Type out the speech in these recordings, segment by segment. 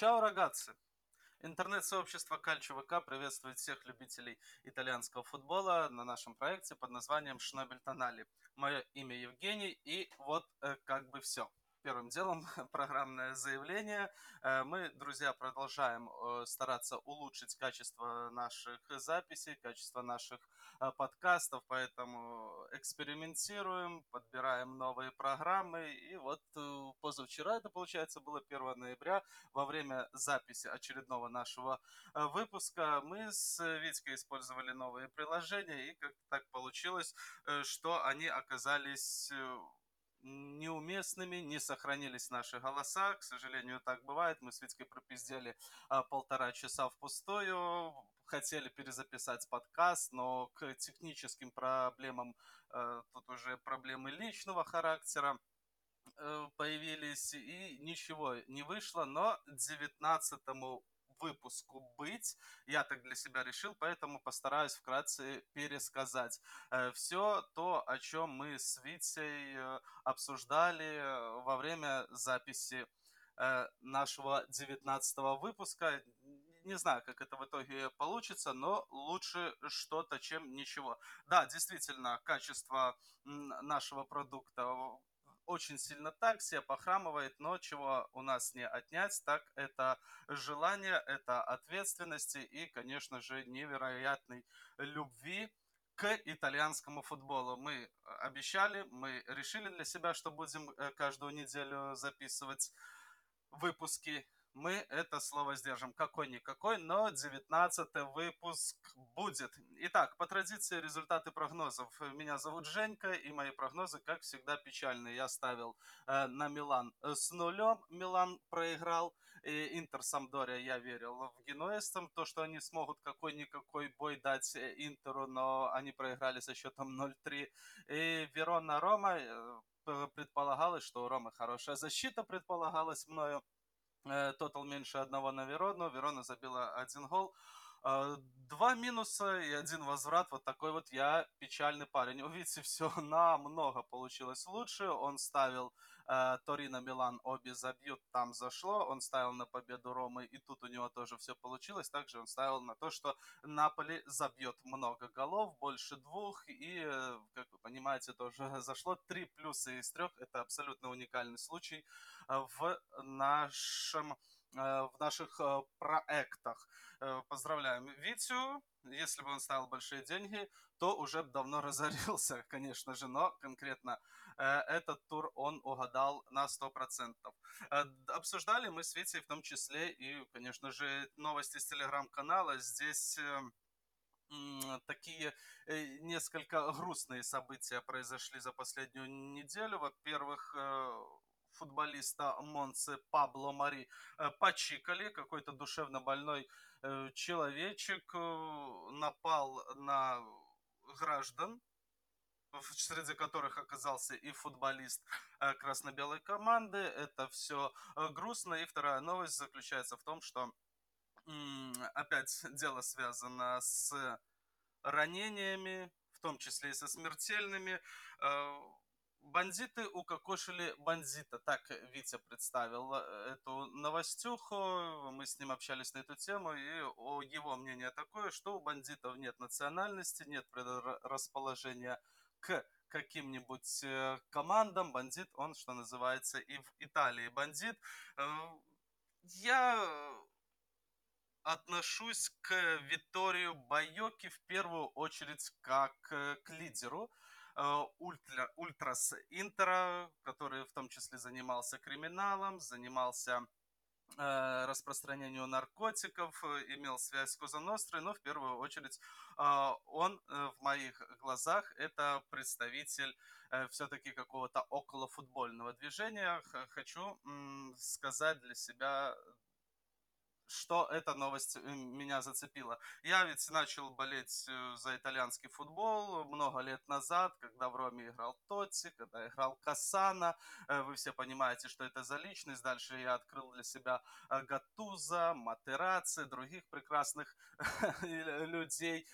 Чао, рагаци! Интернет-сообщество Кальчо ВК приветствует всех любителей итальянского футбола на нашем проекте под названием Шнобель Тонали. Мое имя Евгений, и вот э, как бы все первым делом программное заявление. Э, мы, друзья, продолжаем э, стараться улучшить качество наших записей, качество наших э, подкастов, поэтому экспериментируем, подбираем новые программы. И вот позавчера, это получается было 1 ноября, во время записи очередного нашего выпуска мы с Витькой использовали новые приложения, и как так получилось, что они оказались неуместными, не сохранились наши голоса. К сожалению, так бывает. Мы с Витькой пропиздели а, полтора часа впустую. Хотели перезаписать подкаст, но к техническим проблемам а, тут уже проблемы личного характера э, появились, и ничего не вышло, но 19 выпуску быть. Я так для себя решил, поэтому постараюсь вкратце пересказать э, все то, о чем мы с Витей э, обсуждали э, во время записи нашего 19 выпуска. Не знаю, как это в итоге получится, но лучше что-то, чем ничего. Да, действительно, качество нашего продукта очень сильно так, себя похрамывает, но чего у нас не отнять, так это желание, это ответственности и, конечно же, невероятной любви к итальянскому футболу. Мы обещали, мы решили для себя, что будем э, каждую неделю записывать выпуски мы это слово сдержим. Какой-никакой, но 19 выпуск будет. Итак, по традиции результаты прогнозов. Меня зовут Женька, и мои прогнозы, как всегда, печальные. Я ставил э, на Милан с нулем. Милан проиграл. И Интер Самдория я верил в генуэзцам. То, что они смогут какой-никакой бой дать э, Интеру, но они проиграли со счетом 0-3. И Верона Рома э, предполагалось, что у Ромы хорошая защита, предполагалось мною. Э, тотал меньше одного на Верону. Верона забила один гол. Э, два минуса и один возврат. Вот такой вот я печальный парень. У Вици все намного получилось лучше. Он ставил Торино, Милан, обе забьют, там зашло. Он ставил на победу Ромы, и тут у него тоже все получилось. Также он ставил на то, что Наполи забьет много голов, больше двух. И, как вы понимаете, тоже зашло. Три плюса из трех. Это абсолютно уникальный случай в нашем Э, в наших проектах. Э, поздравляем Витю. Если бы он ставил большие деньги, то уже давно разорился, конечно же, но конкретно этот тур он угадал на 100%. Обсуждали мы с Витей в том числе и, конечно же, новости с телеграм-канала. Здесь такие несколько грустные события произошли за последнюю неделю. Во-первых, футболиста Монцы Пабло Мари э, почикали. Какой-то душевно больной э, человечек э, напал на граждан, среди которых оказался и футболист красно-белой команды. Это все грустно. И вторая новость заключается в том, что опять дело связано с ранениями, в том числе и со смертельными. Бандиты укокошили бандита. Так Витя представил э, эту новостюху. Мы с ним общались на эту тему, и его мнение такое, что у бандитов нет национальности, нет расположения к каким-нибудь э, командам. Бандит, он, что называется, и в Италии бандит. Э, я отношусь к Виторию Байоки в первую очередь как к лидеру. Э, ультра, Ультрас Интера, который в том числе занимался криминалом, занимался э, распространению наркотиков, имел связь с Козанострой, но в первую очередь э, он в моих глазах это представитель все-таки какого-то околофутбольного движения. Хочу сказать для себя что эта новость э, меня зацепила. Я ведь начал болеть э, за итальянский футбол много лет назад, когда в Роме играл Тотти, когда играл Касана. Э, вы все понимаете, что это за личность. Дальше я открыл для себя Гатуза, Матераци, других прекрасных людей.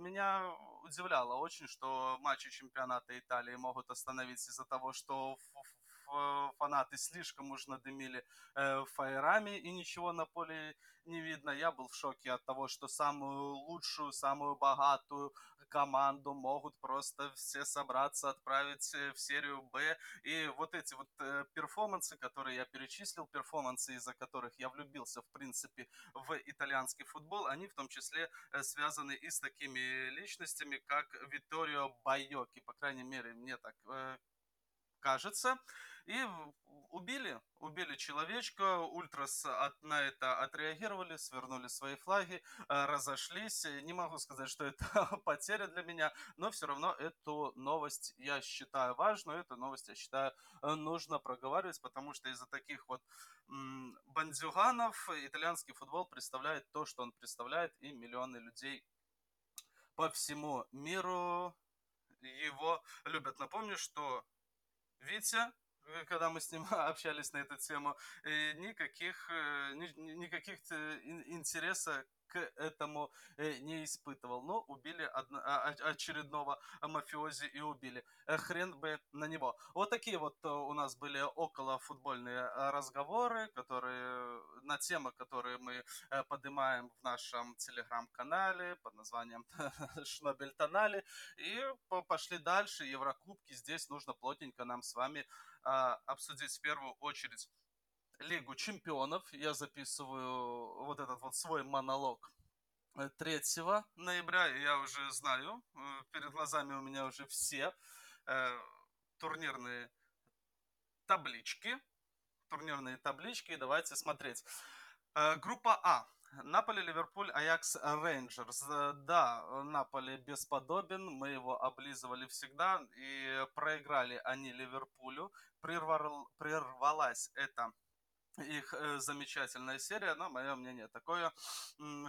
Меня удивляло очень, что матчи чемпионата Италии могут остановиться из-за того, что фанаты слишком уж надымили фаерами и ничего на поле не видно. Я был в шоке от того, что самую лучшую, самую богатую команду могут просто все собраться, отправить в серию Б. И вот эти вот перформансы, которые я перечислил, перформансы, из-за которых я влюбился, в принципе, в итальянский футбол, они в том числе связаны и с такими личностями, как Витторио Байоки. По крайней мере, мне так кажется. И убили, убили человечка, ультрас от, на это отреагировали, свернули свои флаги, разошлись. Не могу сказать, что это потеря для меня, но все равно эту новость я считаю важную, эту новость я считаю нужно проговаривать, потому что из-за таких вот бандюганов итальянский футбол представляет то, что он представляет, и миллионы людей по всему миру его любят. Напомню, что Витя, э, когда мы с ним общались на эту тему, э, никаких, э, никаких интереса к этому не испытывал. Но убили одно, а, очередного мафиози и убили. Хрен бы на него. Вот такие вот у нас были около футбольные разговоры, которые на темы, которые мы поднимаем в нашем телеграм-канале под названием Шнобель Тонали. И пошли дальше. Еврокубки. Здесь нужно плотненько нам с вами а, обсудить в первую очередь Лигу чемпионов. Я записываю вот этот вот свой монолог 3 э, ноября. Я уже знаю, э, перед глазами у меня уже все э, турнирные таблички. Турнирные таблички. Давайте смотреть. Э, группа А. Наполе, Ливерпуль, Аякс, Рейнджерс. Да, Наполе бесподобен, мы его облизывали всегда, и проиграли они Ливерпулю. Прервал, прервалась эта их э, замечательная серия, но мое мнение такое,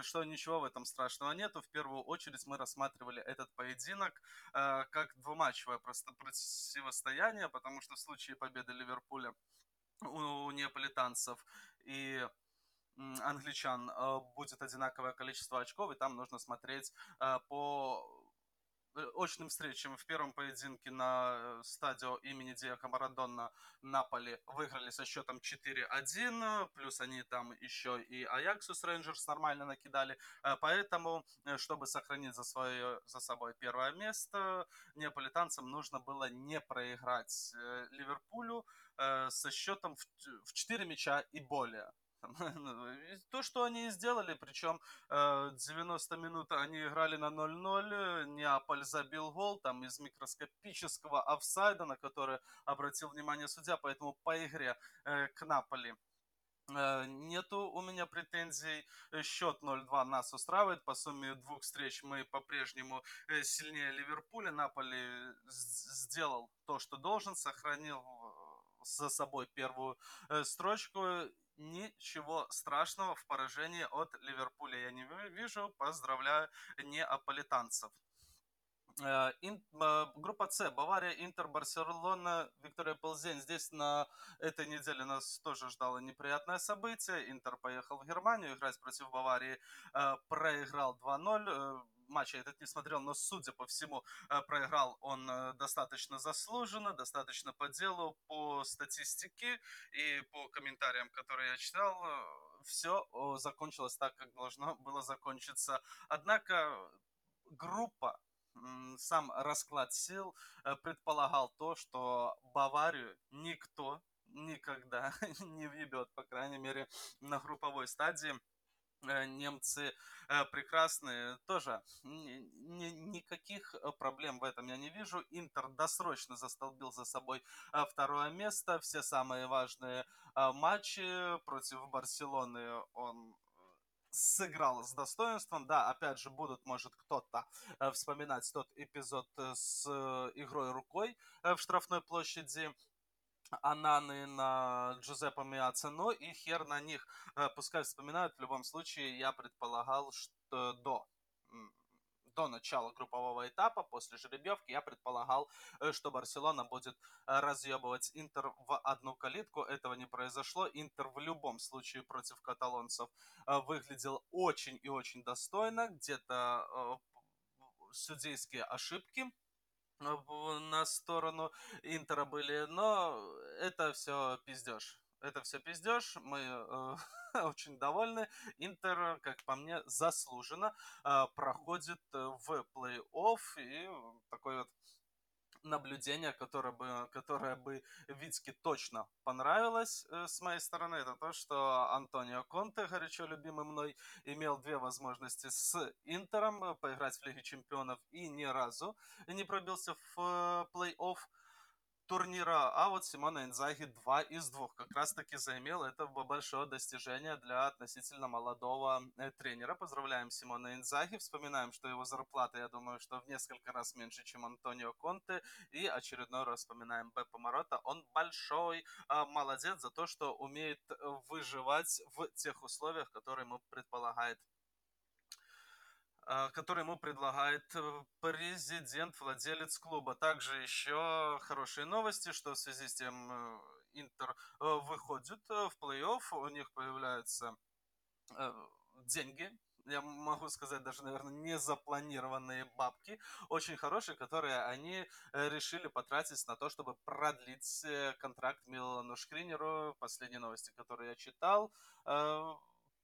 что ничего в этом страшного нету. В первую очередь мы рассматривали этот поединок э, как двуматчевое просто противостояние, потому что в случае победы Ливерпуля у неаполитанцев и англичан э, будет одинаковое количество очков, и там нужно смотреть э, по Э, очным встречам в первом поединке на стадио имени Диако Марадонна Наполи выиграли со счетом 4-1, плюс они там еще и Аяксус Рейнджерс нормально накидали, поэтому, чтобы сохранить за, свое, за собой первое место, неаполитанцам нужно было не проиграть Ливерпулю со счетом в 4 мяча и более. То, что они сделали, причем 90 э, минут они играли на 0-0, Неаполь забил гол, там из микроскопического офсайда, на который обратил внимание судья, поэтому по игре э, к Наполи э, Нету у меня претензий. Счет 0-2 нас устраивает. По сумме двух встреч мы по-прежнему сильнее Ливерпуля. Наполи сделал то, что должен. Сохранил за собой первую строчку ничего страшного в поражении от Ливерпуля я не вижу. Поздравляю неаполитанцев. Э, ин, э, группа С. Бавария, Интер, Барселона, Виктория Ползень. Здесь на этой неделе нас тоже ждало неприятное событие. Интер поехал в Германию играть против Баварии. Э, проиграл 2-0 матч я этот не смотрел, но, судя по всему, э, проиграл он э, достаточно заслуженно, достаточно по делу, по статистике и по комментариям, которые я читал, э, все закончилось так, как должно было закончиться. Однако группа сам расклад сил предполагал то, что Баварию никто никогда не въебет, по крайней мере, на групповой стадии. Э, немцы э, прекрасные, тоже ни, ни, никаких э, проблем в этом я не вижу. Интер досрочно застолбил за собой второе место, все самые важные матчи против Барселоны он сыграл с достоинством. Да, опять же, будут, может, кто-то вспоминать тот эпизод с игрой рукой в штрафной площади Ананы на Джузеппе Миаце, но и хер на них. Э, пускай вспоминают, в любом случае я предполагал, что до до начала группового этапа, после жеребьевки, я предполагал, э, что Барселона будет э, разъебывать Интер в одну калитку. Этого не произошло. Интер в любом случае против каталонцев выглядел очень и очень достойно. Где-то судейские ошибки на сторону Интера были, но это все пиздеж. Это все пиздеж, мы э, очень довольны. Интер, как по мне, заслуженно э, проходит в плей-офф и такой вот наблюдение, которое бы, которое бы Витьке точно понравилось э, с моей стороны, это то, что Антонио Конте, горячо любимый мной, имел две возможности с Интером э, поиграть в Лиге Чемпионов и ни разу не пробился в э, плей-офф турнира, а вот Симона Инзаги 2 из 2 как раз таки заимел. Это большое достижение для относительно молодого э, тренера. Поздравляем Симона Инзаги. Вспоминаем, что его зарплата, я думаю, что в несколько раз меньше, чем Антонио Конте. И очередной раз вспоминаем Беппа Морота. Он большой э, молодец за то, что умеет э, выживать в тех условиях, которые ему предполагает а, который ему предлагает э, президент, владелец клуба. Также еще хорошие новости, что в связи с тем э, Интер э, выходит в плей-офф, у них появляются деньги, я могу сказать, даже, наверное, не запланированные бабки, очень хорошие, которые они решили потратить на то, чтобы продлить контракт Милану Шкринеру. Последние новости, которые я читал,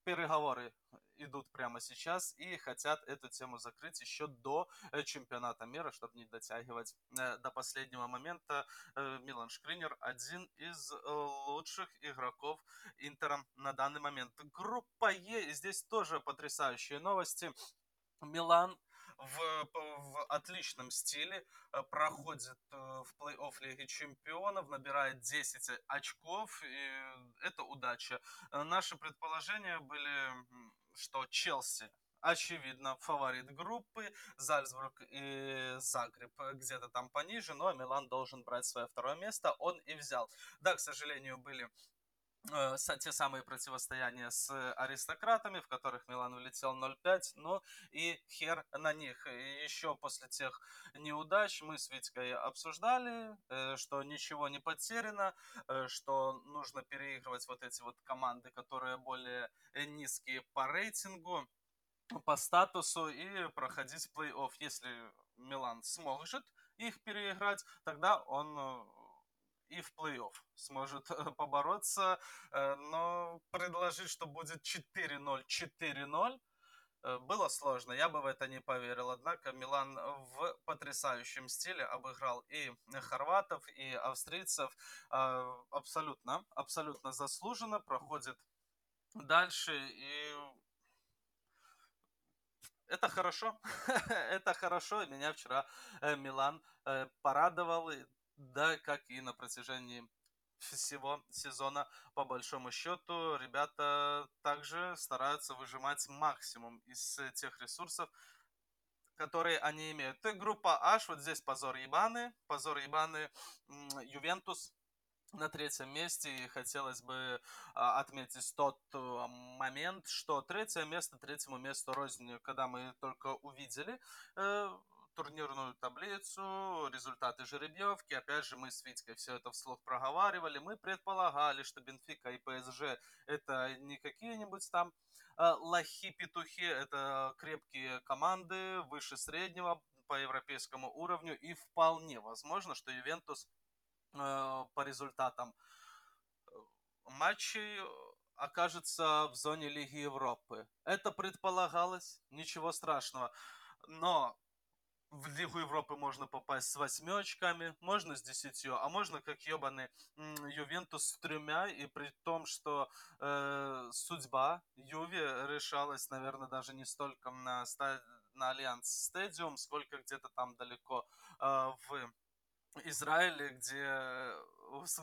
переговоры идут прямо сейчас и хотят эту тему закрыть еще до э, чемпионата мира, чтобы не дотягивать э, до последнего момента. Э, Милан Шкринер один из лучших игроков Интера на данный момент. Группа Е, здесь тоже потрясающие новости. Милан в, в отличном стиле, э, проходит э, в плей-офф Лиги Чемпионов, набирает 10 очков, и это удача. Э, наши предположения были, что Челси очевидно, фаворит группы, Зальцбург и Загреб где-то там пониже, но Милан должен брать свое второе место, он и взял. Да, к сожалению, были Э, те самые противостояния с аристократами, в которых Милан улетел 0-5, ну и хер на них. И еще после тех неудач мы с Витькой обсуждали, э, что ничего не потеряно, э, что нужно переигрывать вот эти вот команды, которые более низкие по рейтингу, по статусу и проходить плей-офф. Если Милан сможет их переиграть, тогда он и в плей-офф сможет побороться, э, но предложить, что будет 4-0, 4-0, э, было сложно, я бы в это не поверил. Однако Милан в потрясающем стиле обыграл и хорватов, и австрийцев э, абсолютно, абсолютно заслуженно, проходит дальше и это хорошо, это хорошо. Меня вчера Милан порадовал да, как и на протяжении всего сезона, по большому счету, ребята также стараются выжимать максимум из тех ресурсов, которые они имеют. И группа H, вот здесь позор Ебаны, позор Ебаны, Ювентус на третьем месте. И хотелось бы а, отметить тот э, момент, что третье место третьему месту рознь, когда мы только увидели э, турнирную таблицу, результаты жеребьевки. Опять же, мы с Витькой все это вслух проговаривали. Мы предполагали, что Бенфика и ПСЖ это не какие-нибудь там э, лохи-петухи, это крепкие команды выше среднего по европейскому уровню. И вполне возможно, что Ювентус э, по результатам э, матчей окажется в зоне Лиги Европы. Это предполагалось, ничего страшного. Но в Лигу Европы можно попасть с восьми очками, можно с десятью, а можно как ебаный Ювентус с тремя, и при том, что э, судьба Юве решалась, наверное, даже не столько на, на Allianz Stadium, сколько где-то там далеко э, в Израиле, где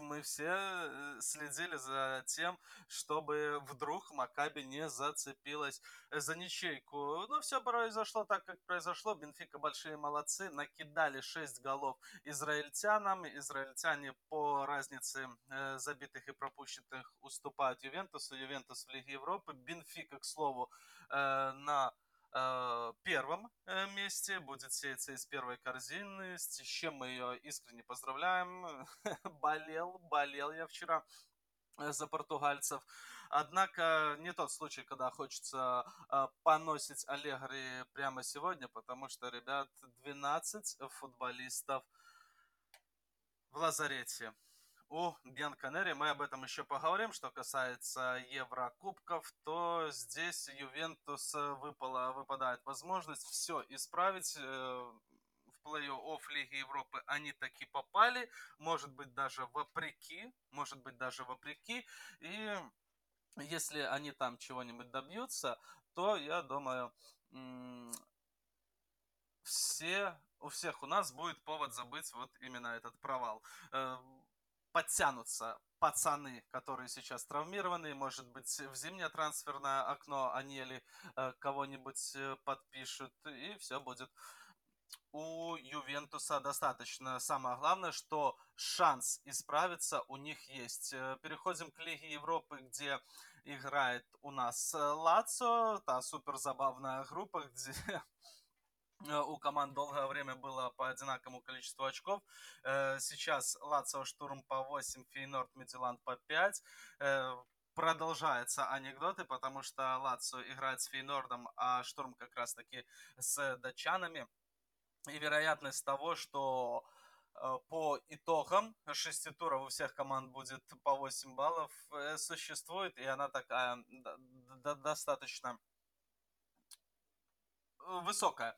мы все э, следили за тем, чтобы вдруг Макаби не зацепилась за ничейку. Но все произошло так, как произошло. Бенфика большие молодцы, накидали 6 голов израильтянам. Израильтяне по разнице э, забитых и пропущенных уступают Ювентусу. Ювентус в Лиге Европы. Бенфика, к слову, э, на Э, первом э, месте, будет сеяться из первой корзины, с чем мы ее искренне поздравляем. болел, болел я вчера э, за португальцев. Однако не тот случай, когда хочется э, поносить Аллегри прямо сегодня, потому что, ребят, 12 футболистов в лазарете у Генканери. Мы об этом еще поговорим. Что касается Еврокубков, то здесь Ювентус выпала, выпадает возможность все исправить. Э, в плей-офф Лиги Европы они таки попали. Может быть, даже вопреки. Может быть, даже вопреки. И если они там чего-нибудь добьются, то, я думаю, все, у всех у нас будет повод забыть вот именно этот провал. Подтянутся пацаны, которые сейчас травмированы, может быть, в зимнее трансферное окно они или э, кого-нибудь э, подпишут, и все будет у Ювентуса достаточно. Самое главное, что шанс исправиться у них есть. Э, переходим к Лиге Европы, где играет у нас Лацо, та супер забавная группа, где у команд долгое время было по одинаковому количеству очков. Э, сейчас Лацио Штурм по 8, Фейнорд Медиланд по 5 э, продолжаются анекдоты, потому что Лацио играет с Фейнордом, а Штурм как раз таки с датчанами. И вероятность того, что по итогам шести туров у всех команд будет по 8 баллов, существует, и она такая достаточно высокая.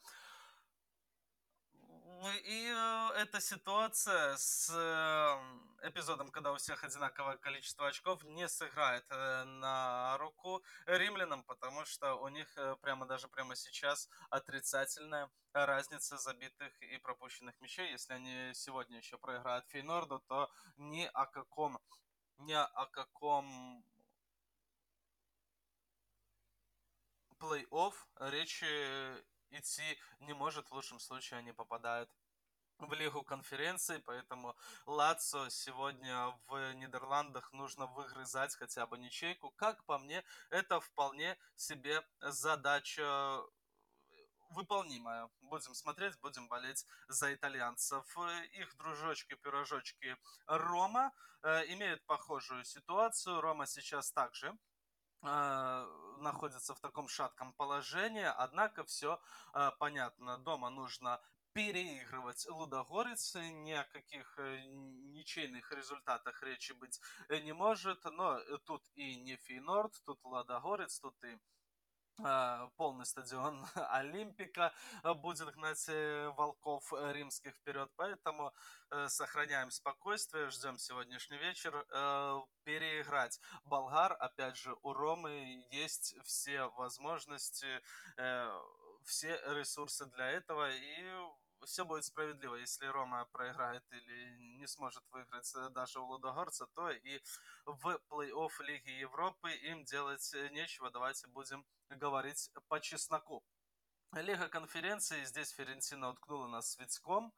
Ну и э, эта ситуация с э, эпизодом, когда у всех одинаковое количество очков, не сыграет э, на руку римлянам, потому что у них э, прямо даже прямо сейчас отрицательная разница забитых и пропущенных мячей. Если они сегодня еще проиграют Фейнорду, то ни о каком, ни о каком плей-офф речи идти не может. В лучшем случае они попадают в Лигу конференции, поэтому Лацо сегодня в Нидерландах нужно выгрызать хотя бы ничейку. Как по мне, это вполне себе задача выполнимая. Будем смотреть, будем болеть за итальянцев. Их дружочки-пирожочки Рома э, имеют похожую ситуацию. Рома сейчас также находится в таком шатком положении, однако все а, понятно. Дома нужно переигрывать Лудогорец, ни о каких э, ничейных результатах речи быть не может, но тут и не Фейнорд, тут Лудогорец, тут и а, полный стадион Олимпика будет гнать э, волков римских вперед, поэтому э, сохраняем спокойствие, ждем сегодняшний вечер. Э, переиграть болгар, опять же, у Ромы есть все возможности, все ресурсы для этого, и все будет справедливо. Если Рома проиграет или не сможет выиграть даже у Лудогорца, то и в плей-офф Лиги Европы им делать нечего. Давайте будем говорить по чесноку. Лига конференции, здесь Ферентина уткнула нас свечком,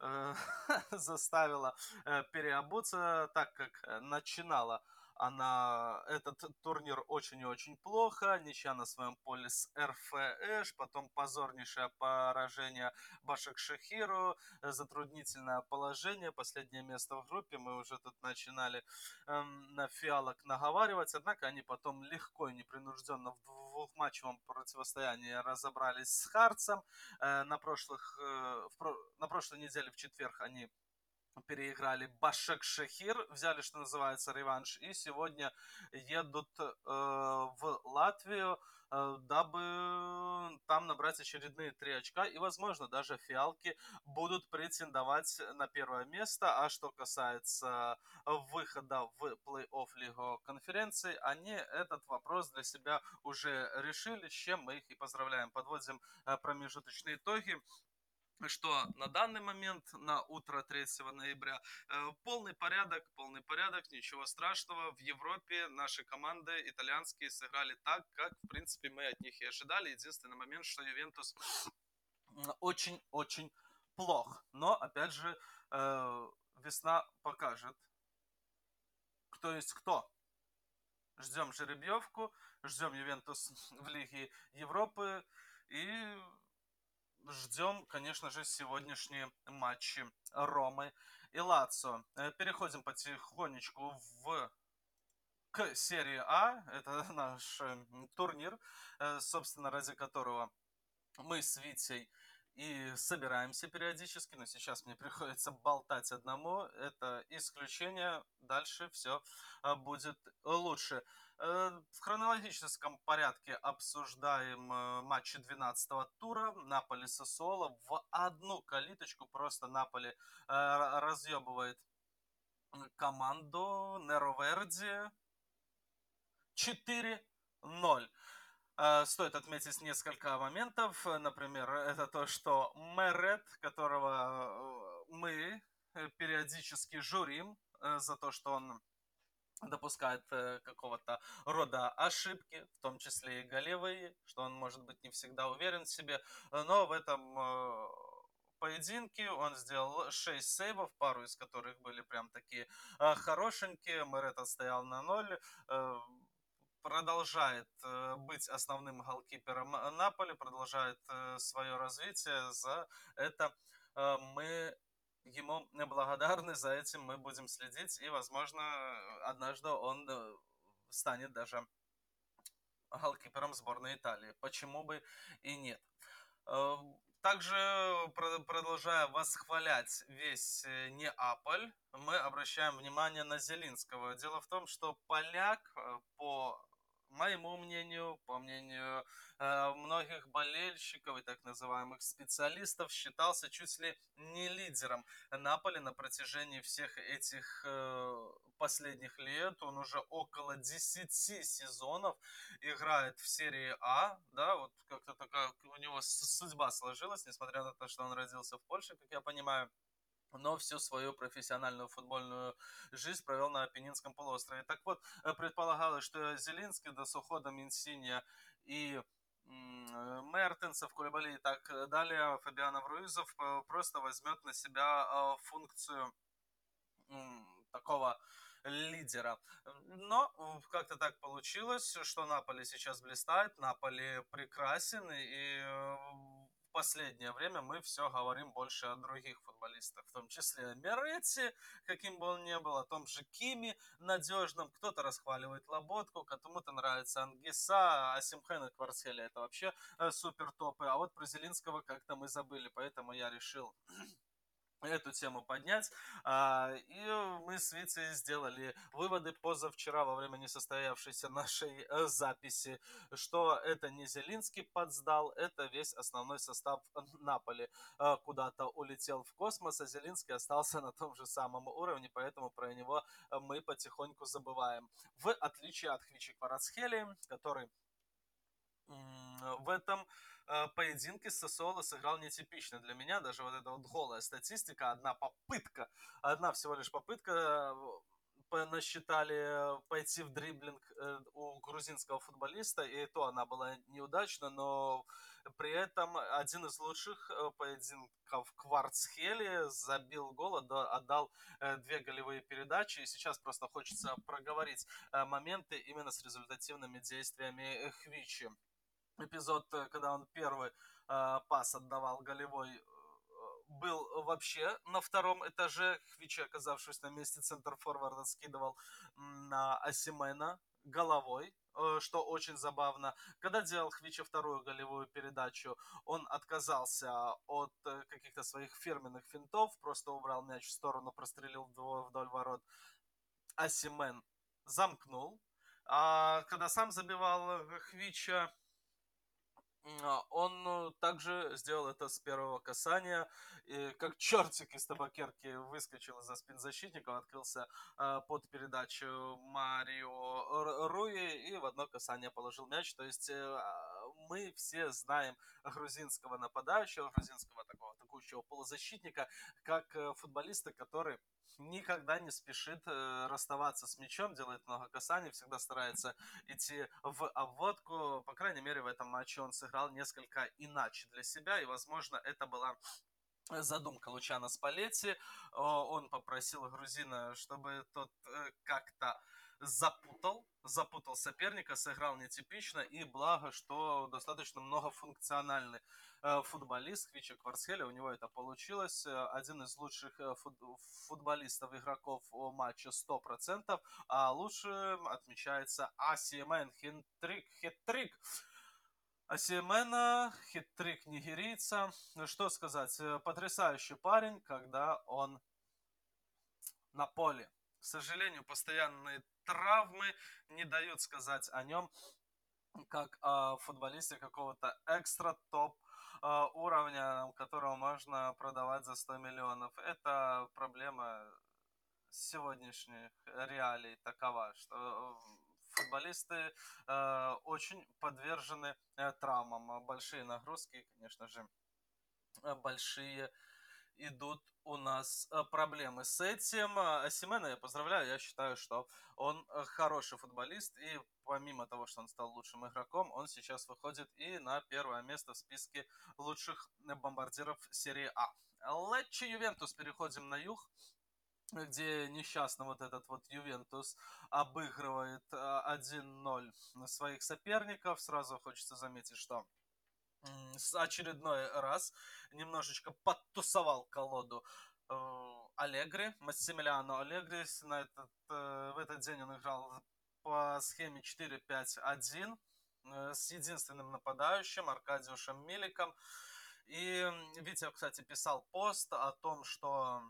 э, заставила э, переобуться, так как начинала она этот турнир очень и очень плохо. Ничья на своем поле с РФЭш, потом позорнейшее поражение Башек Шахиру, э, затруднительное положение, последнее место в группе. Мы уже тут начинали эм, на фиалок наговаривать, однако они потом легко и непринужденно в двухматчевом противостоянии разобрались с Харцем. Э, на, прошлых, э, в, на прошлой неделе в четверг они переиграли Башек Шахир, взяли, что называется, реванш, и сегодня едут э, в Латвию, э, дабы там набрать очередные три очка, и, возможно, даже фиалки будут претендовать на первое место, а что касается выхода в плей-офф Лигу конференции, они этот вопрос для себя уже решили, с чем мы их и поздравляем. Подводим э, промежуточные итоги что на данный момент, на утро 3 ноября, э, полный порядок, полный порядок, ничего страшного. В Европе наши команды итальянские сыграли так, как, в принципе, мы от них и ожидали. Единственный момент, что Ювентус очень-очень плох. Но, опять же, э, весна покажет, кто есть кто. Ждем жеребьевку, ждем Ювентус в Лиге Европы и ждем, конечно же, сегодняшние матчи Ромы и Лацо. Э, переходим потихонечку в к серии А. Это наш турнир, собственно, ради которого мы с Витей и собираемся периодически, но сейчас мне приходится болтать одному. Это исключение. Дальше все будет лучше. Э, в хронологическом порядке обсуждаем э, матчи 12-го тура. Наполи Сосоло в одну калиточку просто Наполи э, разъебывает команду Нероверди 4-0. Стоит отметить несколько моментов. Например, это то, что Мерет, которого мы периодически журим за то, что он допускает э, какого-то рода ошибки, в том числе и голевые, что он может быть не всегда уверен в себе, но в этом э, поединке он сделал 6 сейвов, пару из которых были прям такие э, хорошенькие, Мэрет отстоял на 0, продолжает быть основным голкипером Наполи, продолжает свое развитие, за это мы ему благодарны, за этим мы будем следить, и, возможно, однажды он э, станет даже голкипером сборной Италии. Почему бы и нет. Э, также, продолжая восхвалять весь э, Неаполь, мы обращаем внимание на Зелинского. Дело в том, что поляк по моему мнению, по мнению э, многих болельщиков и так называемых специалистов, считался чуть ли не лидером Наполи на протяжении всех этих э, последних лет. Он уже около 10 сезонов играет в серии А, да, вот как-то такая у него судьба сложилась, несмотря на то, что он родился в Польше, как я понимаю но всю свою профессиональную футбольную жизнь провел на Апеннинском полуострове. Так вот, э, предполагалось, что Зелинский до с уходом Инсинья и Мертенсов, Кулебали и так далее, Фабианов Руизов э, просто возьмет на себя э, функцию такого лидера. Но как-то так получилось, что Наполи сейчас блистает, Наполи прекрасен, и последнее время мы все говорим больше о других футболистах, в том числе о Меретти, каким бы он ни был, о том же Кими надежном. Кто-то расхваливает Лоботку, кому-то нравится Ангиса, а Симхен и Кварцхеля это вообще э, супер топы. А вот про Зелинского как-то мы забыли, поэтому я решил эту тему поднять. А, и мы с Вицей сделали выводы позавчера во время несостоявшейся нашей э, записи, что это не Зелинский подсдал, это весь основной состав Наполи э, куда-то улетел в космос, а Зелинский остался на том же самом уровне, поэтому про него мы потихоньку забываем. В отличие от Хвичи Кварацхели, который в этом Э, поединке Сосоло сыграл нетипично для меня. Даже вот эта вот голая статистика, одна попытка, одна всего лишь попытка э, насчитали пойти в дриблинг э, у грузинского футболиста, и то она была неудачна, но при этом один из лучших поединков Кварцхели забил гол, отдал две голевые передачи, и сейчас просто хочется проговорить моменты именно с результативными действиями Хвичи эпизод, э, когда он первый э, пас отдавал голевой, э, был вообще на втором этаже. Хвичи, оказавшись на месте центр форварда, скидывал на Асимена головой, э, что очень забавно. Когда делал Хвичи вторую голевую передачу, он отказался от каких-то своих фирменных финтов, просто убрал мяч в сторону, прострелил вдоль ворот. Асимен замкнул. А когда сам забивал Хвича, он э, также сделал это с первого касания, и как чертик из табакерки выскочил из-за спин защитников, открылся э, под передачу Марио Руи и в одно касание положил мяч. То есть э, а, мы все знаем грузинского нападающего, грузинского такого атакующего полузащитника, как э, футболиста, который никогда не спешит э, расставаться с мячом, делает много касаний, всегда старается идти в обводку. По крайней мере, в этом матче он сыграл несколько иначе для себя, и, возможно, это была задумка Лучана Спалетти. Он попросил грузина, чтобы тот э, как-то запутал, запутал соперника, сыграл нетипично, и благо, что достаточно многофункциональный э, футболист Квича Кварцхеля, у него это получилось. Э, один из лучших э, футболистов, игроков матча 100%, а лучше отмечается Асимен Хитрик. Хитрик. Асимена, хитрик нигерийца. Что сказать, потрясающий парень, когда он на поле. К сожалению, постоянные травмы не дают сказать о нем как о футболисте какого-то экстра топ а, уровня, которого можно продавать за 100 миллионов. Это проблема сегодняшних реалий такова, что э, футболисты э, очень подвержены э, травмам. Большие нагрузки, конечно же, э, большие идут у нас э, проблемы с этим. А Семена я поздравляю, я считаю, что он э, хороший футболист, и помимо того, что он стал лучшим игроком, он сейчас выходит и на первое место в списке лучших бомбардиров серии А. Лечи Ювентус, переходим на юг где несчастно вот этот вот Ювентус обыгрывает 1-0 э, своих соперников. Сразу хочется заметить, что очередной раз немножечко подтусовал колоду э, Аллегри, Массимилиано Аллегри. На этот, э, в этот день он играл по схеме 4-5-1 э, с единственным нападающим Аркадиушем Миликом. И Витя, кстати, писал пост о том, что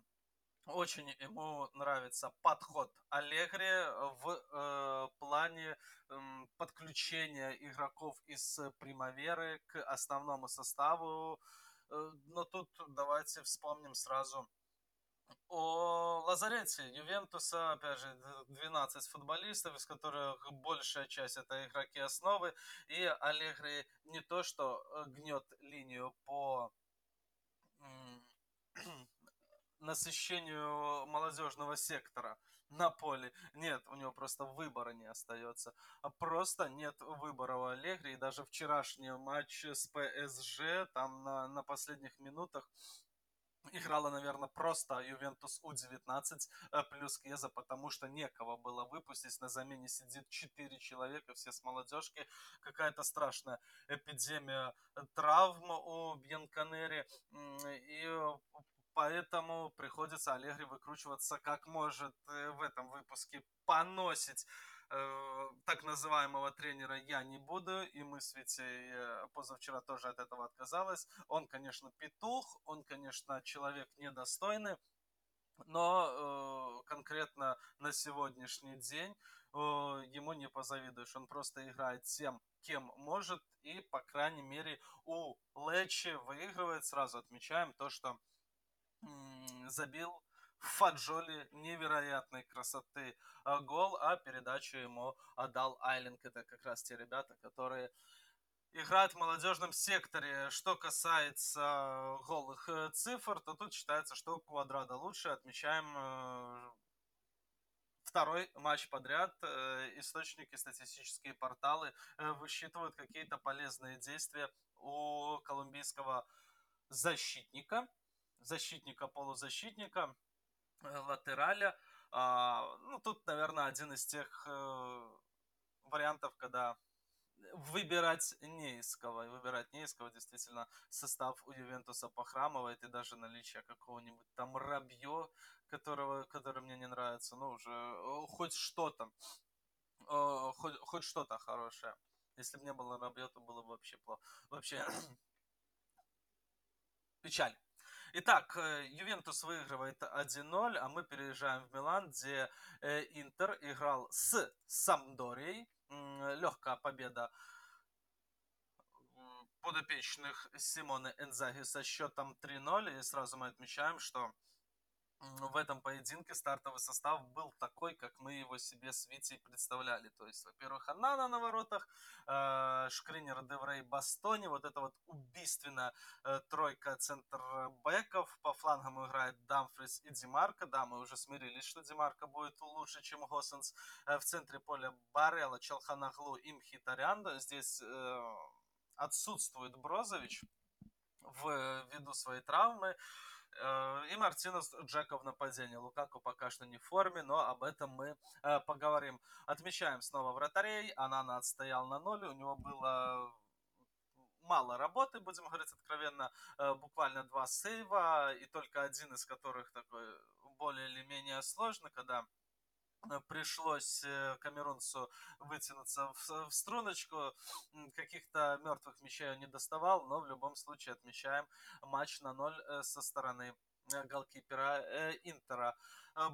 очень ему нравится подход Аллегри в э, плане э, подключения игроков из Примаверы к основному составу. Э, но тут давайте вспомним сразу о Лазарете Ювентуса, опять же, 12 футболистов, из которых большая часть это игроки основы. И Аллегри не то что гнет линию по насыщению молодежного сектора на поле. Нет, у него просто выбора не остается. А просто нет выбора у Аллегри. И даже вчерашний матч с ПСЖ, там на, на последних минутах играла, наверное, просто Ювентус У-19 э, плюс Кеза, потому что некого было выпустить. На замене сидит 4 человека, все с молодежки. Какая-то страшная эпидемия травм у Бьянканери. И поэтому приходится Аллегри выкручиваться как может э, в этом выпуске, поносить э, так называемого тренера я не буду, и мы с Витей э, позавчера тоже от этого отказалась. Он, конечно, петух, он, конечно, человек недостойный, но э, конкретно на сегодняшний день э, ему не позавидуешь. Он просто играет тем, кем может, и, по крайней мере, у Лечи выигрывает. Сразу отмечаем то, что забил Фаджоли невероятной красоты а, гол, а передачу ему отдал Айлинг. Это как раз те ребята, которые играют в молодежном секторе. Что касается голых э, цифр, то тут считается, что Квадрада лучше. Отмечаем э, второй матч подряд. Э, источники, статистические порталы высчитывают какие-то полезные действия у колумбийского защитника защитника, полузащитника, э, латераля. А, ну, тут, наверное, один из тех э, вариантов, когда выбирать не из кого. И выбирать не из кого, действительно, состав у Ювентуса похрамывает, и даже наличие какого-нибудь там Рабье, которого, который мне не нравится, ну, уже э, хоть что-то, хоть, хоть что-то хорошее. Если бы не было Рабье, то было бы вообще плохо. Вообще, печаль. Итак, э, Ювентус выигрывает 1-0, а мы переезжаем в Милан, где э, Интер играл с Самдорией. Легкая победа подопечных Симона Энзаги со счетом 3-0. И сразу мы отмечаем, что в этом поединке стартовый состав был такой, как мы его себе с Витей представляли. То есть, во-первых, Анана на воротах, э, Шкринер, Деврей, Бастони, вот это вот убийственная э, тройка центр-бэков. По флангам играет Дамфрис и Димарко. Да, мы уже смирились, что Димарко будет лучше, чем Госенс. Э, в центре поля Барелла, Челханаглу и Мхитарян. Здесь отсутствует Брозович в, ввиду своей травмы. Э, и Мартинес Джека в нападении. Лукаку пока что не в форме, но об этом мы э, поговорим. Отмечаем снова вратарей. Анана отстоял на ноль. У него было мало работы, будем говорить откровенно, э, буквально два сейва, и только один из которых такой более или менее сложный, когда Э, пришлось э, камерунцу вытянуться в, струночку. Каких-то мертвых мячей он не доставал, но в любом случае отмечаем матч на ноль э, со стороны голкипера Интера.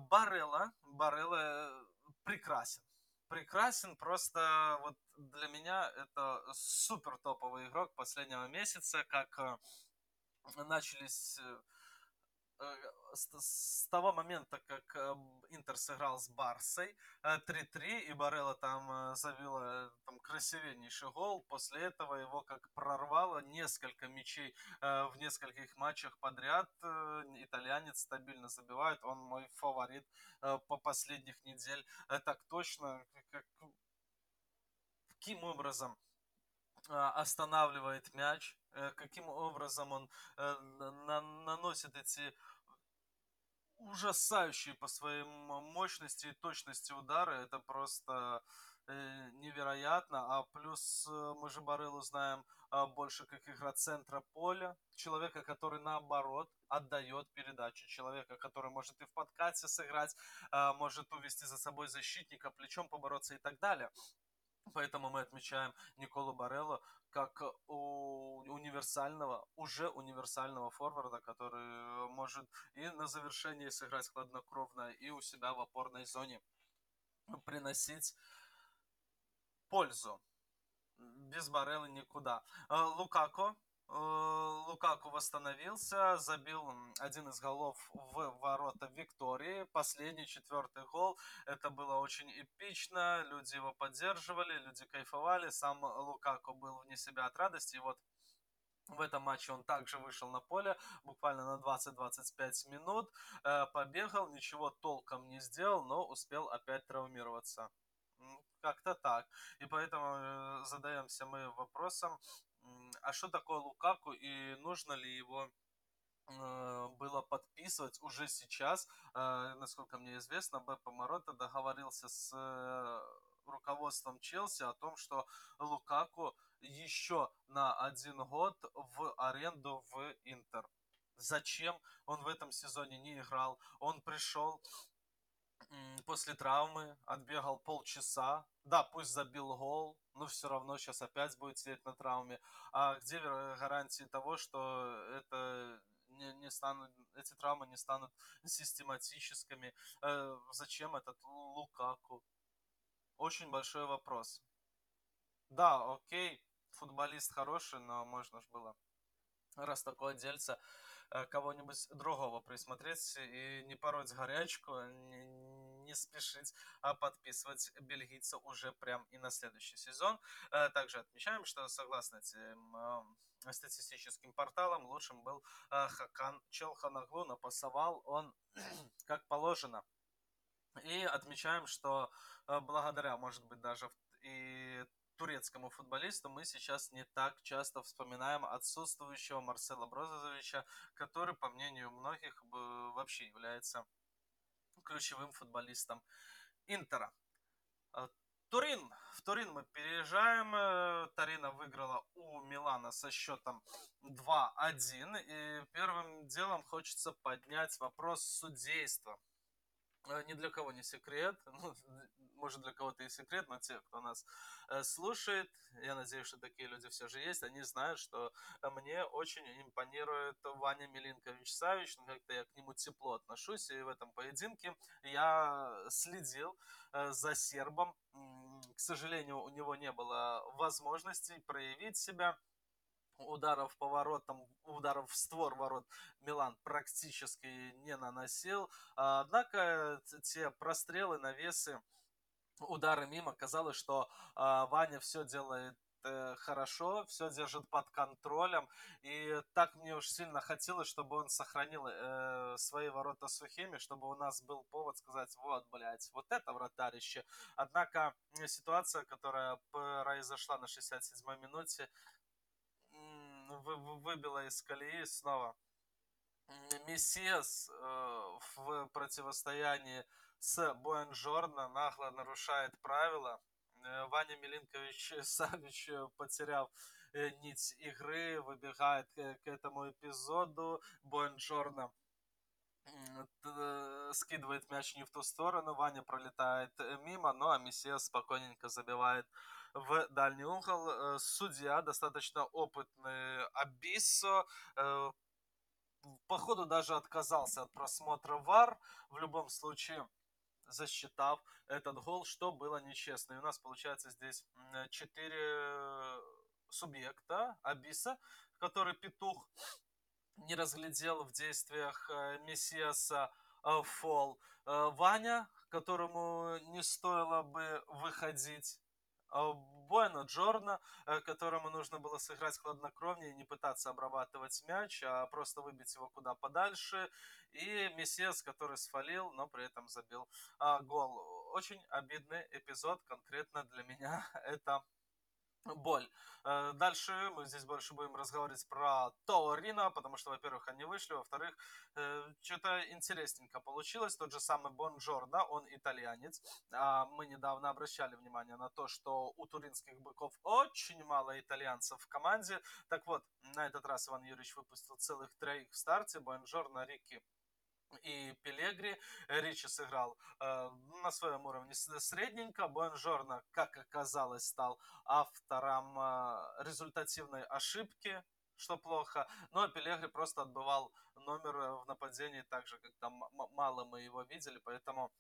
Барелла, Барелла прекрасен. Прекрасен, просто вот для меня это супер топовый игрок последнего месяца, как начались Э, с, того момента, как э, Интер сыграл с Барсой 3-3, э, и Барелла там забила там, красивейший гол, после этого его как прорвало несколько мячей в нескольких матчах подряд. Итальянец стабильно забивает, он мой фаворит по последних недель. Так точно, как, каким образом останавливает мяч, каким образом он наносит эти ужасающие по своей мощности и точности удары. Это просто э, невероятно. А плюс э, мы же Барылу знаем а, больше как игра центра поля. Человека, который наоборот отдает передачу. Человека, который может и в подкате сыграть, а, может увести за собой защитника, плечом побороться и так далее. Поэтому мы отмечаем Николу Барелло как у универсального, уже универсального форварда, который может и на завершении сыграть хладнокровно, и у себя в опорной зоне приносить пользу. Без Бареллы никуда. А, Лукако Э, Лукаку восстановился, забил один из голов в ворота Виктории. Последний, четвертый гол. Это было очень эпично. Люди его поддерживали, люди кайфовали. Сам Лукаку был вне себя от радости. И вот в этом матче он также вышел на поле, буквально на 20-25 минут, э, побегал, ничего толком не сделал, но успел опять травмироваться. Как-то так. И поэтому э, задаемся мы вопросом, а что такое Лукаку и нужно ли его э, было подписывать уже сейчас. Э, насколько мне известно, Беппа Морота договорился с э, руководством Челси о том, что Лукаку еще на один год в аренду в Интер. Зачем он в этом сезоне не играл? Он пришел после травмы, отбегал полчаса. Да, пусть забил гол, но все равно сейчас опять будет сидеть на травме. А где гарантии того, что это не, не станут, эти травмы не станут систематическими? Э, зачем этот Лукаку? Очень большой вопрос. Да, окей, футболист хороший, но можно же было, раз такое дельце, кого-нибудь другого присмотреть и не пороть горячку, не, не спешить а подписывать бельгийца уже прям и на следующий сезон. Э, также отмечаем, что согласно этим статистическим порталам лучшим был э, Хакан Челханаглу, напасовал он как положено. И отмечаем, что э, благодаря, может быть, даже и турецкому футболисту мы сейчас не так часто вспоминаем отсутствующего Марсела Брозовича, который, по мнению многих, вообще является ключевым футболистом Интера. А, Турин. В Турин мы переезжаем. Э, Тарина выиграла у Милана со счетом 2-1. И первым делом хочется поднять вопрос судейства. Э, ни для кого не секрет, ну, может для кого-то и секрет, но те, кто нас э, слушает, я надеюсь, что такие люди все же есть, они знают, что мне очень импонирует Ваня Милинкович Савич, ну, как-то я к нему тепло отношусь, и в этом поединке я следил э, за сербом, к сожалению, у него не было возможности проявить себя, ударов по воротам, ударов в створ ворот Милан практически не наносил. Однако те прострелы, навесы, удары мимо, казалось, что а, Ваня все делает э, хорошо, все держит под контролем. И так мне уж сильно хотелось, чтобы он сохранил э, свои ворота сухими, чтобы у нас был повод сказать, вот, блядь, вот это вратарище. Однако ситуация, которая произошла на 67-й минуте, выбила из колеи снова Мессиас э, в противостоянии с Буэнжорно нагло нарушает правила. Э, Ваня Милинкович Савич, потеряв э, нить игры, выбегает к этому эпизоду. Буэнжорно скидывает мяч не в ту сторону, Ваня пролетает мимо, ну а Мессия спокойненько забивает в дальний угол. Судья, достаточно опытный Абиссо, походу даже отказался от просмотра ВАР. В любом случае, засчитав этот гол, что было нечестно. И у нас получается здесь 4 субъекта Абиса, который петух не разглядел в действиях э, Мессиаса э, фол. Э, Ваня, которому не стоило бы выходить Буэна Джорна, которому нужно было сыграть хладнокровнее, не пытаться обрабатывать мяч, а просто выбить его куда подальше. И Мессиас, который свалил, но при этом забил а, гол. Очень обидный эпизод конкретно для меня. Это боль. Э, дальше мы здесь больше будем разговаривать про Торино, потому что, во-первых, они вышли, во-вторых, э, что-то интересненько получилось. Тот же самый Бонжорно, он итальянец. А мы недавно обращали внимание на то, что у туринских быков очень мало итальянцев в команде. Так вот, на этот раз Иван Юрьевич выпустил целых троих в старте. Бонжорно, Рики и Пелегри. Ричи сыграл э, на своем уровне средненько. Буэнжорно, как оказалось, стал автором э, результативной ошибки, что плохо. Но ну, а Пелегри просто отбывал номер в нападении так же, как там мало мы его видели, поэтому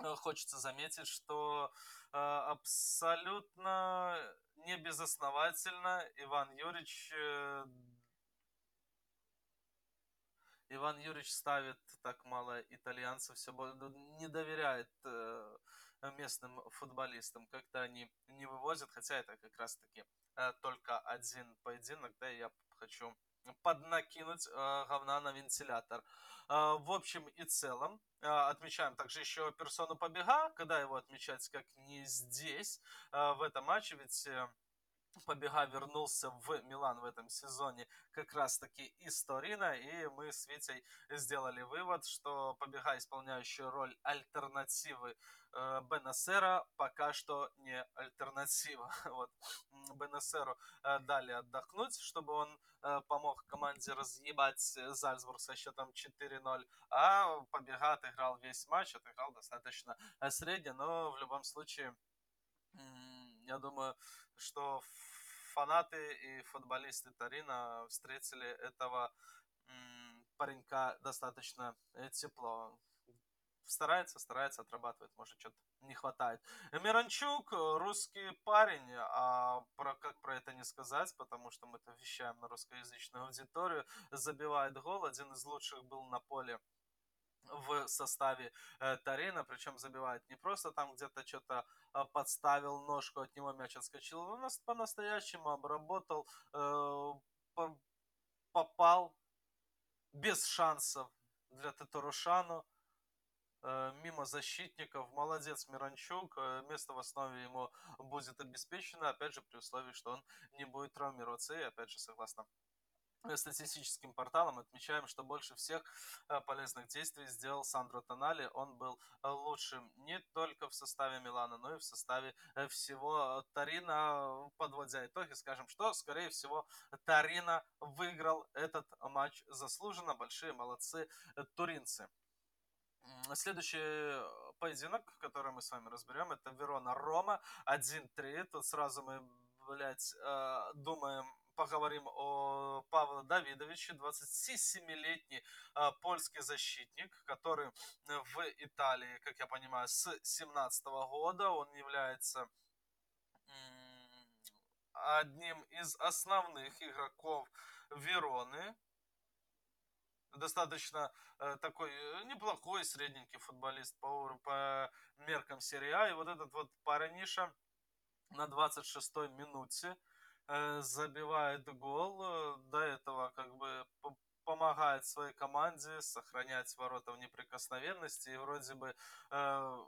э, хочется заметить, что э, абсолютно не безосновательно Иван Юрьевич э, Иван Юрьевич ставит так мало итальянцев, все не доверяет э, местным футболистам. Как-то они не вывозят, хотя это как раз-таки э, только один поединок, да, я хочу поднакинуть э, говна на вентилятор. Э, в общем и целом, э, отмечаем также еще персону побега, когда его отмечать, как не здесь, э, в этом матче, ведь... Э, Побега вернулся в Милан в этом сезоне как раз-таки из Торина, и мы с Витей сделали вывод, что Побега, исполняющая роль альтернативы э, Бенасера, пока что не альтернатива. Вот. Бенасеру э, дали отдохнуть, чтобы он э, помог команде разъебать Зальцбург со счетом 4-0, а Побега отыграл весь матч, отыграл достаточно средне, но в любом случае я думаю, что фанаты и футболисты Тарина встретили этого паренька достаточно э, тепло. Старается, старается, отрабатывает, может, что-то не хватает. Миранчук, русский парень, а про, как про это не сказать, потому что мы это вещаем на русскоязычную аудиторию, забивает гол, один из лучших был на поле в составе э, Тарина, причем забивает не просто там где-то что-то э, подставил ножку, от него мяч отскочил, он нас по-настоящему обработал, э, по попал без шансов для Теторушану, э, мимо защитников. Молодец Миранчук, э, место в основе ему будет обеспечено, опять же, при условии, что он не будет травмироваться, и опять же, согласно статистическим порталом отмечаем, что больше всех э, полезных действий сделал Сандро Тонали. Он был э, лучшим не только в составе Милана, но и в составе всего Тарина. Подводя итоги, скажем, что, скорее всего, Тарина выиграл этот матч заслуженно. Большие молодцы туринцы. Следующий поединок, который мы с вами разберем, это Верона-Рома 1-3. Тут сразу мы, блядь, думаем поговорим о Павле Давидовиче, 27-летний э, польский защитник, который в Италии, как я понимаю, с 17 года. Он является одним из основных игроков Вероны. Достаточно э, такой э, неплохой средненький футболист по, по меркам А. И вот этот вот парниша на 26-й минуте Э, забивает гол, э, до этого как бы помогает своей команде сохранять ворота в неприкосновенности и вроде бы э,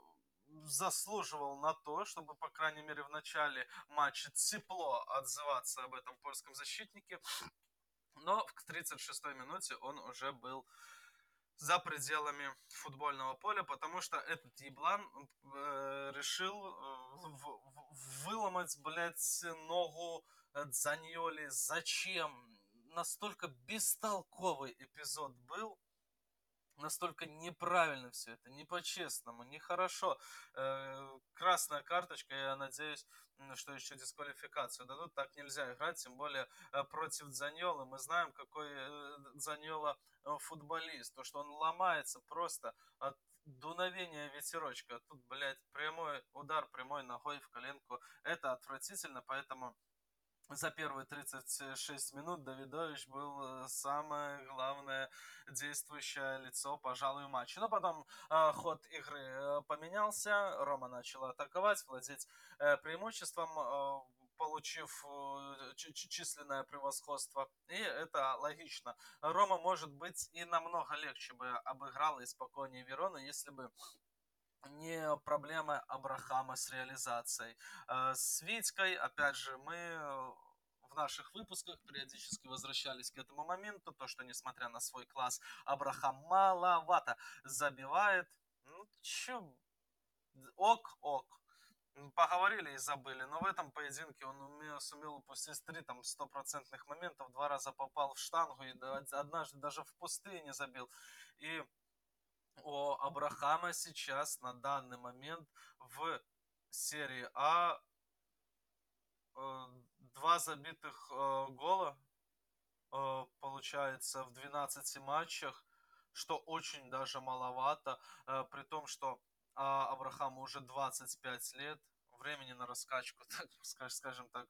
заслуживал на то, чтобы, по крайней мере, в начале матча тепло отзываться об этом польском защитнике. Но к 36-й минуте он уже был за пределами футбольного поля, потому что этот еблан э, решил э, в, выломать, блядь, ногу Дзаньоли. Зачем? Настолько бестолковый эпизод был настолько неправильно все это, не по-честному, нехорошо. Э, красная карточка, я надеюсь, что еще дисквалификацию дадут. Так нельзя играть, тем более э, против Дзаньола. Мы знаем, какой э, Дзаньола футболист. То, что он ломается просто от дуновения ветерочка. Тут, блядь, прямой удар прямой ногой в коленку. Это отвратительно, поэтому за первые 36 минут Давидович был э, самое главное действующее лицо, пожалуй, матча. Но потом э, ход игры э, поменялся, Рома начал атаковать, владеть э, преимуществом, э, получив э, численное превосходство. И это логично. Рома, может быть, и намного легче бы обыграл и спокойнее Верона, если бы не проблема Абрахама с реализацией. Э, с Витькой, опять же, мы э, в наших выпусках периодически возвращались к этому моменту, то, что несмотря на свой класс, Абрахам маловато забивает. Ну, чё, ок, ок. Поговорили и забыли, но в этом поединке он умел, сумел упустить три там стопроцентных моментов, два раза попал в штангу и однажды даже в пустыне забил. И у Абрахама сейчас на данный момент в серии А э, два забитых э, гола э, получается в 12 матчах, что очень даже маловато, при том, что а, Абрахаму уже 25 лет, времени на раскачку, так, скажем так,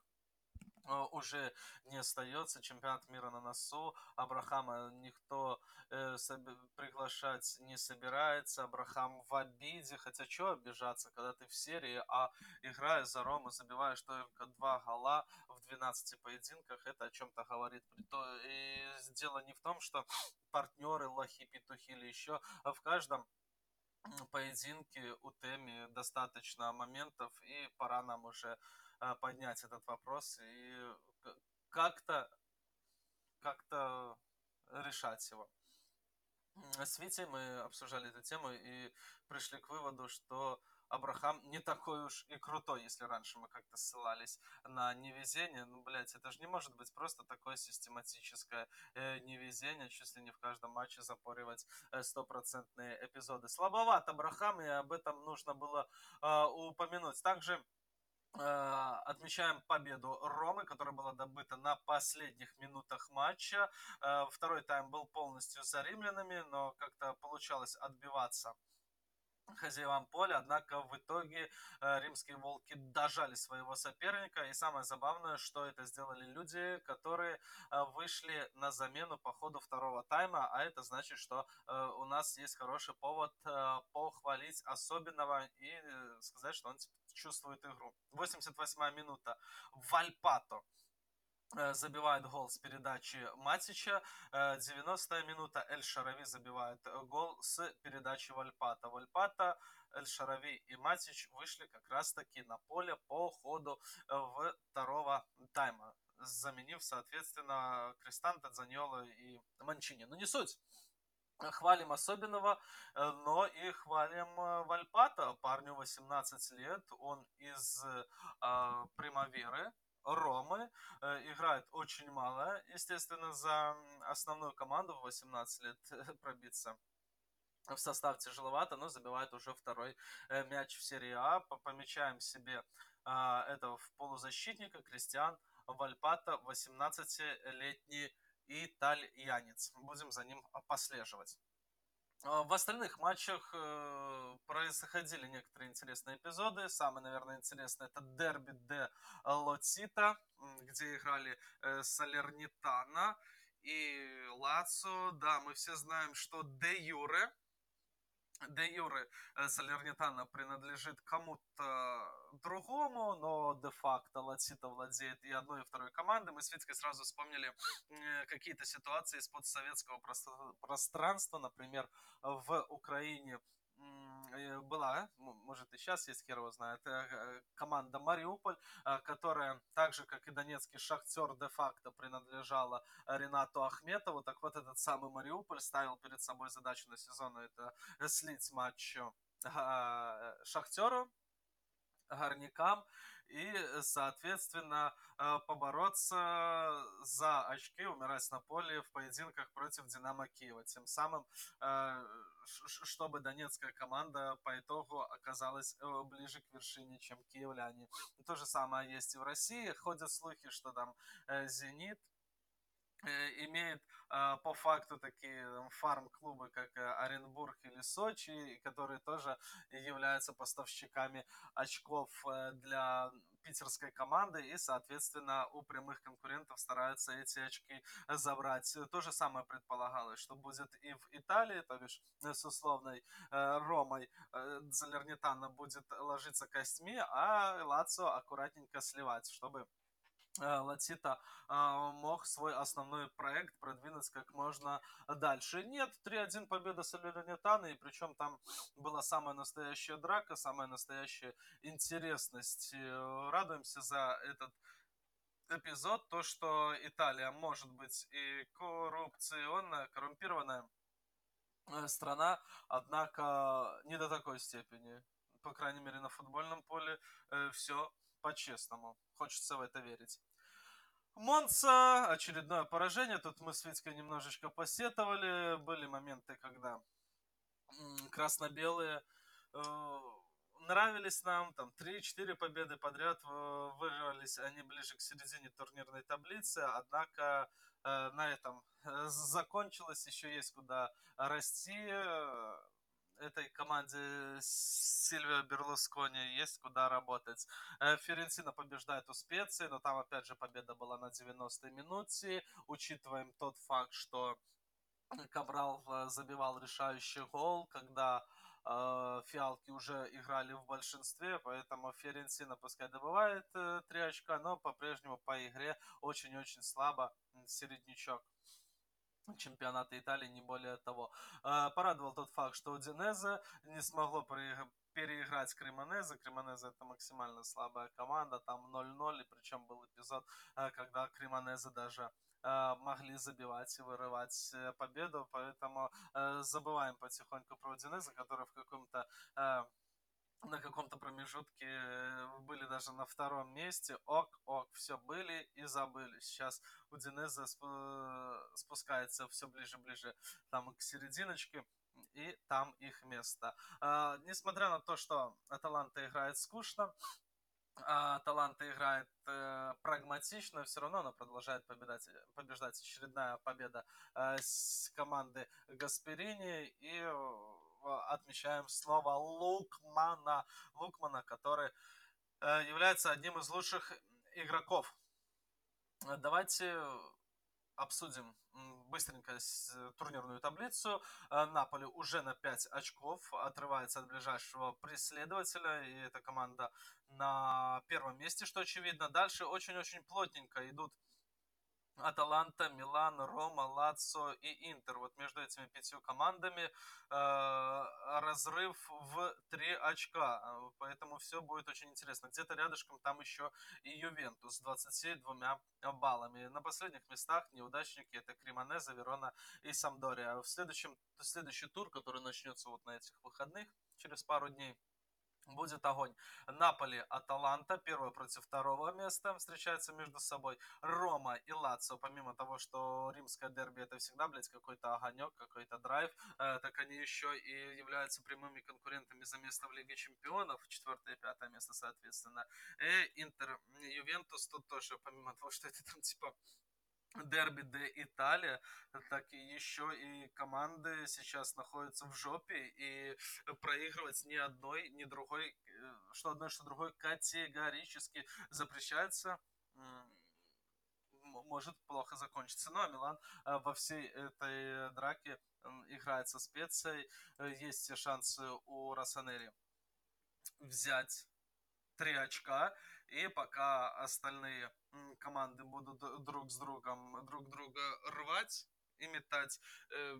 уже не остается. Чемпионат мира на носу. Абрахама никто э, приглашать не собирается. Абрахам в обиде. Хотя что обижаться, когда ты в серии, а играя за Рому, забиваешь только два гола в 12 поединках. Это о чем-то говорит. И дело не в том, что партнеры лохи, петухи или еще, а в каждом поединке у Теми достаточно моментов, и пора нам уже поднять этот вопрос и как-то как-то решать его. С Витей мы обсуждали эту тему и пришли к выводу, что Абрахам не такой уж и крутой, если раньше мы как-то ссылались на невезение. Ну, блядь, это же не может быть просто такое систематическое э, невезение, чуть ли не в каждом матче запоривать э, стопроцентные эпизоды. Слабоват Абрахам, и об этом нужно было э, упомянуть. Также отмечаем победу Ромы, которая была добыта на последних минутах матча. Э, второй тайм был полностью за римлянами, но как-то получалось отбиваться хозяевам поля, однако в итоге э, римские волки дожали своего соперника, и самое забавное, что это сделали люди, которые э, вышли на замену по ходу второго тайма, а это значит, что э, у нас есть хороший повод похвалить особенного и сказать, что он чувствует игру. 88 минута. Вальпато забивает гол с передачи Матича. 90-я э, минута Эль Шарави забивает э, гол с передачи Вальпата. Вальпата, Эль Шарави и Матич вышли как раз таки на поле по ходу второго тайма, заменив, соответственно, Кристанта, Дзаньола и Манчини. Но не суть хвалим особенного, но и хвалим Вальпата. Парню 18 лет, он из э, Примаверы, Ромы. Э, играет очень мало, естественно, за основную команду в 18 лет пробиться в состав тяжеловато, но забивает уже второй э, мяч в серии А. Помечаем себе а, этого полузащитника Кристиан Вальпата, 18-летний итальянец. Будем за ним послеживать. А, в остальных матчах э, происходили некоторые интересные эпизоды. Самый, наверное, интересный это дерби де Лоцита, где играли э, Салернитана и Лацо. Да, мы все знаем, что де Юре де юре Салернитана принадлежит кому-то другому, но де-факто Лацита владеет и одной, и второй командой. Мы с Витькой сразу вспомнили какие-то ситуации из подсоветского пространства, например, в Украине была, может и сейчас есть, хер его знает, команда Мариуполь, которая так же, как и донецкий Шахтер, де-факто принадлежала Ренату Ахметову. Так вот, этот самый Мариуполь ставил перед собой задачу на сезон это слить матч Шахтеру, горнякам и, соответственно, э, побороться за очки, умирать на поле в поединках против Динамо Киева. Тем самым, э, чтобы донецкая команда по итогу оказалась э, ближе к вершине, чем киевляне. То же самое есть и в России. Ходят слухи, что там «Зенит» имеет по факту такие фарм-клубы, как Оренбург или Сочи, которые тоже являются поставщиками очков для питерской команды, и, соответственно, у прямых конкурентов стараются эти очки забрать. То же самое предполагалось, что будет и в Италии, то бишь с условной э, Ромой э, Залернитана будет ложиться костьми, а Лацио аккуратненько сливать, чтобы Э, Латита а, мог свой основной проект продвинуть как можно дальше. Нет, 3-1 победа Салернитана, и причем там была самая настоящая драка, самая настоящая интересность. Радуемся за этот эпизод, то, что Италия может быть и коррупционная, коррумпированная э, страна, однако не до такой степени. По крайней мере, на футбольном поле э, все по-честному. Хочется в это верить. Монца, очередное поражение. Тут мы с Витькой немножечко посетовали. Были моменты, когда красно-белые э, нравились нам. Там 3-4 победы подряд э, вырвались они ближе к середине турнирной таблицы. Однако э, на этом э, закончилось. Еще есть куда расти этой команде Сильвио Берлускони есть куда работать. Э, Ферентина побеждает у Специи, но там опять же победа была на 90-й минуте. Учитываем тот факт, что Кабрал э, забивал решающий гол, когда э, фиалки уже играли в большинстве, поэтому Ферентина пускай добывает э, 3 очка, но по-прежнему по игре очень-очень слабо середнячок чемпионата Италии, не более того. А, порадовал тот факт, что Удинезе не смогло переиграть Кремонезе. Кремонезе это максимально слабая команда, там 0-0, и причем был эпизод, а, когда Кремонезе даже а, могли забивать и вырывать э, победу, поэтому э, забываем потихоньку про Удинезе, который в каком-то на каком-то промежутке э, были даже на втором месте. Ок, ок, все были и забыли. Сейчас Удинеза спускается все ближе-ближе там к серединочке и там их место. А, несмотря на то, что Аталанта играет скучно, а Таланта играет э, прагматично, все равно она продолжает победать, побеждать. Очередная победа э, с команды Гасперини и отмечаем снова Лукмана. Лукмана, который э, является одним из лучших игроков. Давайте обсудим быстренько турнирную таблицу. Э, Наполи уже на 5 очков отрывается от ближайшего преследователя. И эта команда на первом месте, что очевидно. Дальше очень-очень плотненько идут Аталанта, Милан, Рома, Лацо и Интер. Вот между этими пятью командами э, разрыв в 3 очка. Поэтому все будет очень интересно. Где-то рядышком там еще и Ювентус с 22 баллами. На последних местах неудачники это Кремонеза, Верона и Самдория. В следующем, следующий тур, который начнется вот на этих выходных, через пару дней, Будет огонь. Наполи, Аталанта, первое против второго места встречаются между собой. Рома и Лацио, помимо того, что римское дерби это всегда, блядь, какой-то огонек, какой-то драйв, э, так они еще и являются прямыми конкурентами за место в Лиге Чемпионов, четвертое и пятое место, соответственно. И Интер, Ювентус тут тоже, помимо того, что это там типа дерби де Италия, так и еще и команды сейчас находятся в жопе, и проигрывать ни одной, ни другой, э, что одной, что другой категорически запрещается может плохо закончиться. Ну а Милан э, во всей этой драке играет со специей. Э, есть шансы у Росанери взять три очка. И пока остальные команды будут друг с другом друг друга рвать и метать, э,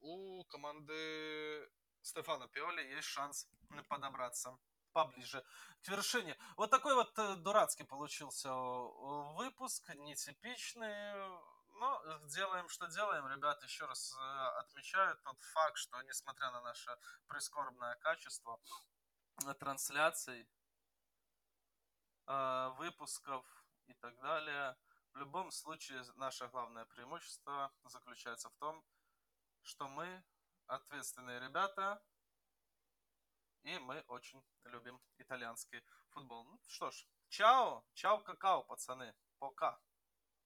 у команды Стефано Пиоли есть шанс подобраться поближе к вершине. Вот такой вот э, дурацкий получился э, выпуск, нетипичный. Но делаем, что делаем. Ребята, еще раз э, отмечаю тот факт, что несмотря на наше прискорбное качество трансляций, выпусков и так далее, в любом случае наше главное преимущество заключается в том, что мы ответственные ребята, и мы очень любим итальянский футбол. Ну что ж, чао, чао, какао, пацаны, пока.